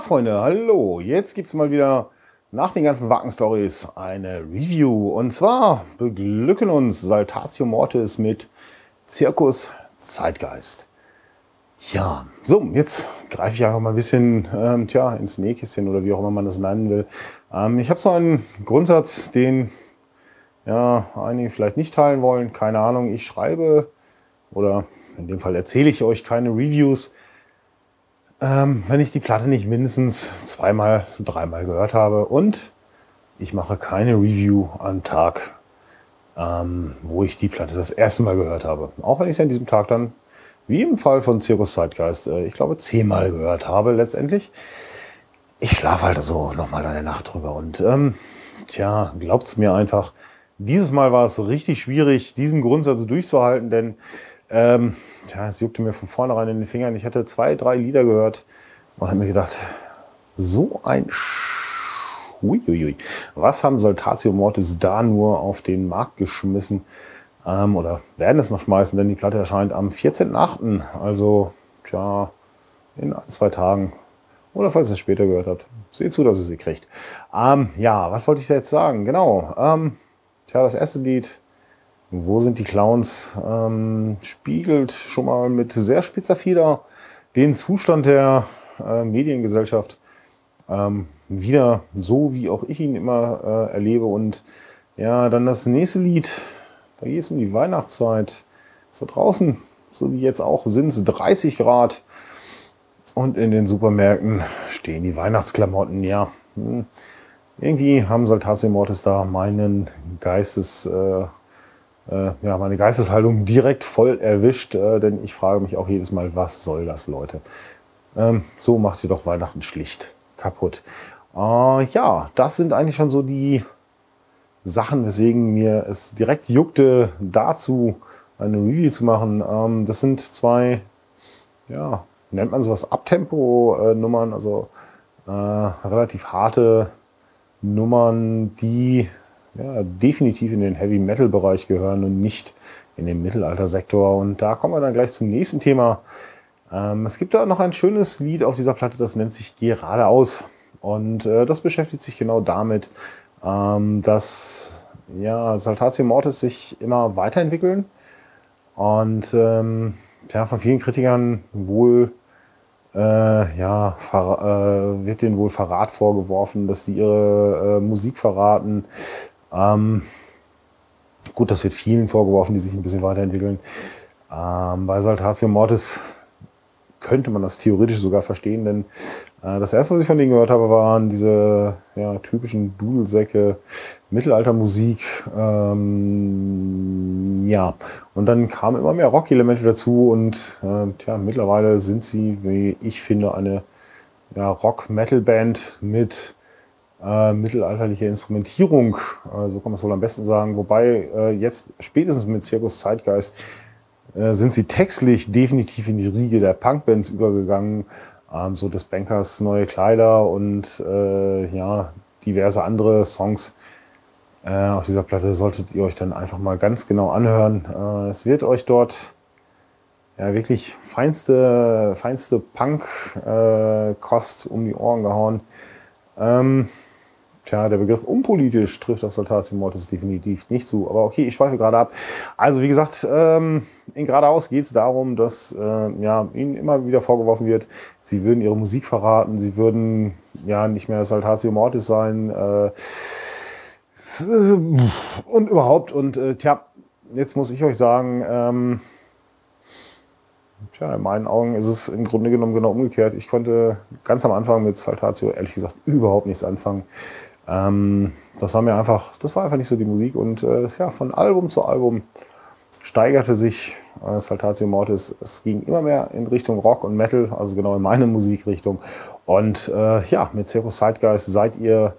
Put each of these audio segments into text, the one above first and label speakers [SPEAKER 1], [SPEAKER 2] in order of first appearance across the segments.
[SPEAKER 1] Freunde, hallo. Jetzt gibt es mal wieder nach den ganzen Wacken-Stories eine Review. Und zwar beglücken uns Saltatio Mortis mit Zirkus Zeitgeist. Ja, so, jetzt greife ich einfach mal ein bisschen ähm, tja, ins Nähkästchen oder wie auch immer man das nennen will. Ähm, ich habe so einen Grundsatz, den ja, einige vielleicht nicht teilen wollen. Keine Ahnung, ich schreibe oder in dem Fall erzähle ich euch keine Reviews, ähm, wenn ich die Platte nicht mindestens zweimal, dreimal gehört habe. Und ich mache keine Review am Tag, ähm, wo ich die Platte das erste Mal gehört habe. Auch wenn ich sie an diesem Tag dann, wie im Fall von Circus Zeitgeist, äh, ich glaube zehnmal gehört habe letztendlich. Ich schlafe halt so nochmal eine Nacht drüber. Und ähm, tja, glaubt's mir einfach, dieses Mal war es richtig schwierig, diesen Grundsatz durchzuhalten, denn ähm, ja, es juckte mir von vornherein in den Fingern. Ich hatte zwei, drei Lieder gehört und habe mir gedacht, so ein Sch Uiuiui. Was haben Saltatio Mortis da nur auf den Markt geschmissen? Ähm, oder werden es noch schmeißen, denn die Platte erscheint am 14.8., also tja, in ein, zwei Tagen. Oder falls ihr es später gehört habt, seht zu, dass ihr sie kriegt. Ähm, ja, was wollte ich da jetzt sagen? Genau. Ähm, tja, das erste Lied wo sind die Clowns? Ähm, spiegelt schon mal mit sehr spitzer Fieder den Zustand der äh, Mediengesellschaft ähm, wieder so, wie auch ich ihn immer äh, erlebe. Und ja, dann das nächste Lied, da geht es um die Weihnachtszeit. So draußen, so wie jetzt auch, sind es 30 Grad. Und in den Supermärkten stehen die Weihnachtsklamotten, ja. Hm. Irgendwie haben Saltatio Mortis da meinen Geistes, äh, äh, ja, meine Geisteshaltung direkt voll erwischt, äh, denn ich frage mich auch jedes Mal, was soll das, Leute? Ähm, so macht ihr doch Weihnachten schlicht kaputt. Äh, ja, das sind eigentlich schon so die Sachen, weswegen mir es direkt juckte, dazu eine Review zu machen. Ähm, das sind zwei, ja, nennt man sowas Abtempo-Nummern, also äh, relativ harte Nummern, die ja, definitiv in den Heavy Metal Bereich gehören und nicht in den Mittelaltersektor. Und da kommen wir dann gleich zum nächsten Thema. Ähm, es gibt da noch ein schönes Lied auf dieser Platte, das nennt sich Geradeaus. Und äh, das beschäftigt sich genau damit, ähm, dass ja, Saltatio Mortis sich immer weiterentwickeln und ähm, ja, von vielen Kritikern wohl äh, ja, äh, wird denen wohl Verrat vorgeworfen, dass sie ihre äh, Musik verraten, ähm, gut, das wird vielen vorgeworfen, die sich ein bisschen weiterentwickeln. Ähm, bei Saltatio Mortis könnte man das theoretisch sogar verstehen, denn äh, das erste, was ich von denen gehört habe, waren diese ja, typischen Dudelsäcke, Mittelaltermusik. Ähm, ja, und dann kamen immer mehr Rock-Elemente dazu und äh, tja, mittlerweile sind sie, wie ich finde, eine ja, Rock-Metal-Band mit äh, mittelalterliche Instrumentierung, äh, so kann man es wohl am besten sagen. Wobei äh, jetzt spätestens mit Zirkus Zeitgeist äh, sind sie textlich definitiv in die Riege der Punkbands übergegangen. Ähm, so des Bankers neue Kleider und äh, ja, diverse andere Songs äh, auf dieser Platte solltet ihr euch dann einfach mal ganz genau anhören. es wird euch dort ja wirklich feinste, feinste Punk-Kost um die Ohren gehauen. Ähm, Tja, der Begriff unpolitisch trifft auf Saltatio Mortis definitiv nicht zu. Aber okay, ich schweife gerade ab. Also wie gesagt, ähm, in geradeaus geht es darum, dass äh, ja, ihnen immer wieder vorgeworfen wird, sie würden ihre Musik verraten, sie würden ja nicht mehr Saltatio Mortis sein. Äh, und überhaupt. Und äh, tja, jetzt muss ich euch sagen, ähm, Tja, in meinen Augen ist es im Grunde genommen genau umgekehrt. Ich konnte ganz am Anfang mit Saltatio ehrlich gesagt überhaupt nichts anfangen. Ähm, das war mir einfach, das war einfach nicht so die Musik und äh, ja, von Album zu Album steigerte sich äh, Saltatio Mortis. Es ging immer mehr in Richtung Rock und Metal, also genau in meine Musikrichtung. Und äh, ja, mit Circus Zeitgeist seid ihr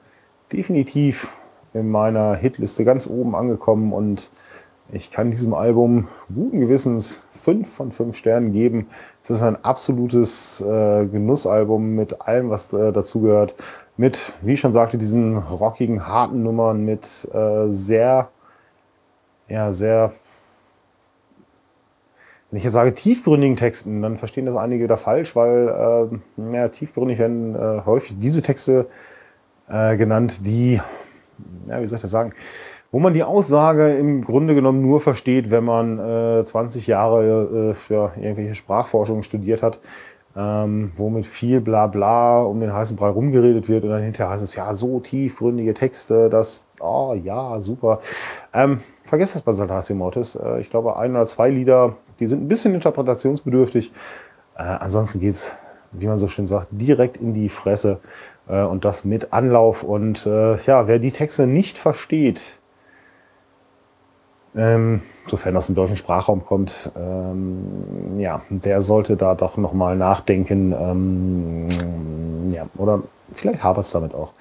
[SPEAKER 1] definitiv in meiner Hitliste ganz oben angekommen und ich kann diesem Album guten Gewissens fünf von fünf Sternen geben. Es ist ein absolutes äh, Genussalbum mit allem, was äh, dazugehört mit, wie ich schon sagte, diesen rockigen, harten Nummern, mit äh, sehr, ja, sehr, wenn ich jetzt sage tiefgründigen Texten, dann verstehen das einige wieder falsch, weil äh, ja, tiefgründig werden äh, häufig diese Texte äh, genannt, die, ja, wie soll ich das sagen, wo man die Aussage im Grunde genommen nur versteht, wenn man äh, 20 Jahre äh, ja, irgendwelche Sprachforschungen studiert hat, ähm, wo mit viel Blabla um den heißen Brei rumgeredet wird und dann hinterher heißt es, ja, so tiefgründige Texte, das, oh ja, super. Ähm, vergesst das bei Saltatio Mortis. Äh, ich glaube, ein oder zwei Lieder, die sind ein bisschen interpretationsbedürftig. Äh, ansonsten geht's, wie man so schön sagt, direkt in die Fresse äh, und das mit Anlauf. Und äh, ja, wer die Texte nicht versteht, ähm, sofern aus dem deutschen Sprachraum kommt, ähm, ja, der sollte da doch nochmal nachdenken. Ähm, ja, oder vielleicht hapert es damit auch.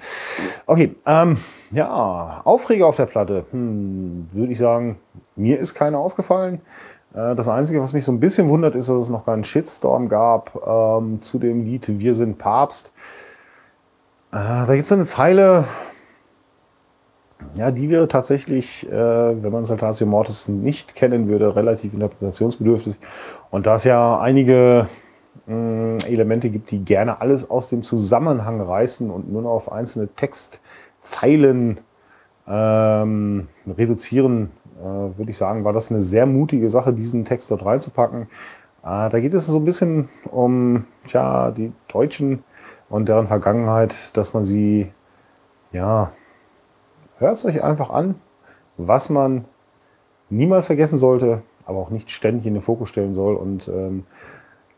[SPEAKER 1] Okay, ähm, ja, Aufreger auf der Platte. Hm, Würde ich sagen, mir ist keiner aufgefallen. Äh, das Einzige, was mich so ein bisschen wundert, ist, dass es noch keinen Shitstorm gab ähm, zu dem Lied Wir sind Papst. Äh, da gibt es eine Zeile, ja, die wäre tatsächlich, äh, wenn man Saltatio Mortis nicht kennen würde, relativ interpretationsbedürftig. Und da es ja einige mh, mm, Elemente gibt, die gerne alles aus dem Zusammenhang reißen und nur noch auf einzelne Textzeilen ähm, reduzieren, äh, würde ich sagen, war das eine sehr mutige Sache, diesen Text dort reinzupacken. Äh, da geht es so ein bisschen um tja, die Deutschen und deren Vergangenheit, dass man sie ja Hört es euch einfach an, was man niemals vergessen sollte, aber auch nicht ständig in den Fokus stellen soll. Und ähm,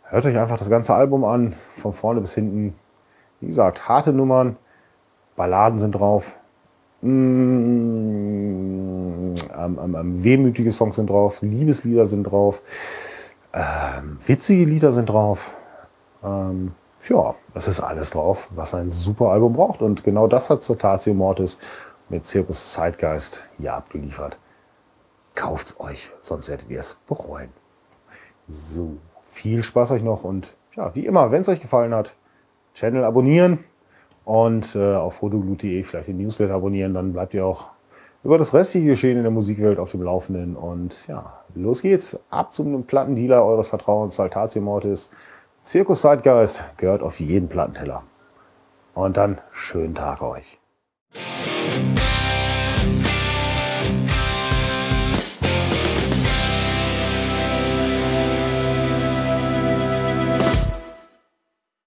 [SPEAKER 1] hört euch einfach das ganze Album an, von vorne bis hinten. Wie gesagt, harte Nummern, Balladen sind drauf, mm, ähm, ähm, wehmütige Songs sind drauf, Liebeslieder sind drauf, ähm, witzige Lieder sind drauf. Ähm, ja, das ist alles drauf, was ein super Album braucht. Und genau das hat Cetatio Mortis mit Circus Zeitgeist hier abgeliefert. Kauft's euch, sonst werdet ihr es bereuen. So, viel Spaß euch noch und ja, wie immer, wenn es euch gefallen hat, Channel abonnieren und äh, auf fotoglut.de vielleicht den Newsletter abonnieren, dann bleibt ihr auch über das restliche Geschehen in der Musikwelt auf dem Laufenden. Und ja, los geht's. Ab zum Plattendealer eures Vertrauens, Saltatio Mortis. Circus Zeitgeist gehört auf jeden Plattenteller. Und dann schönen Tag euch.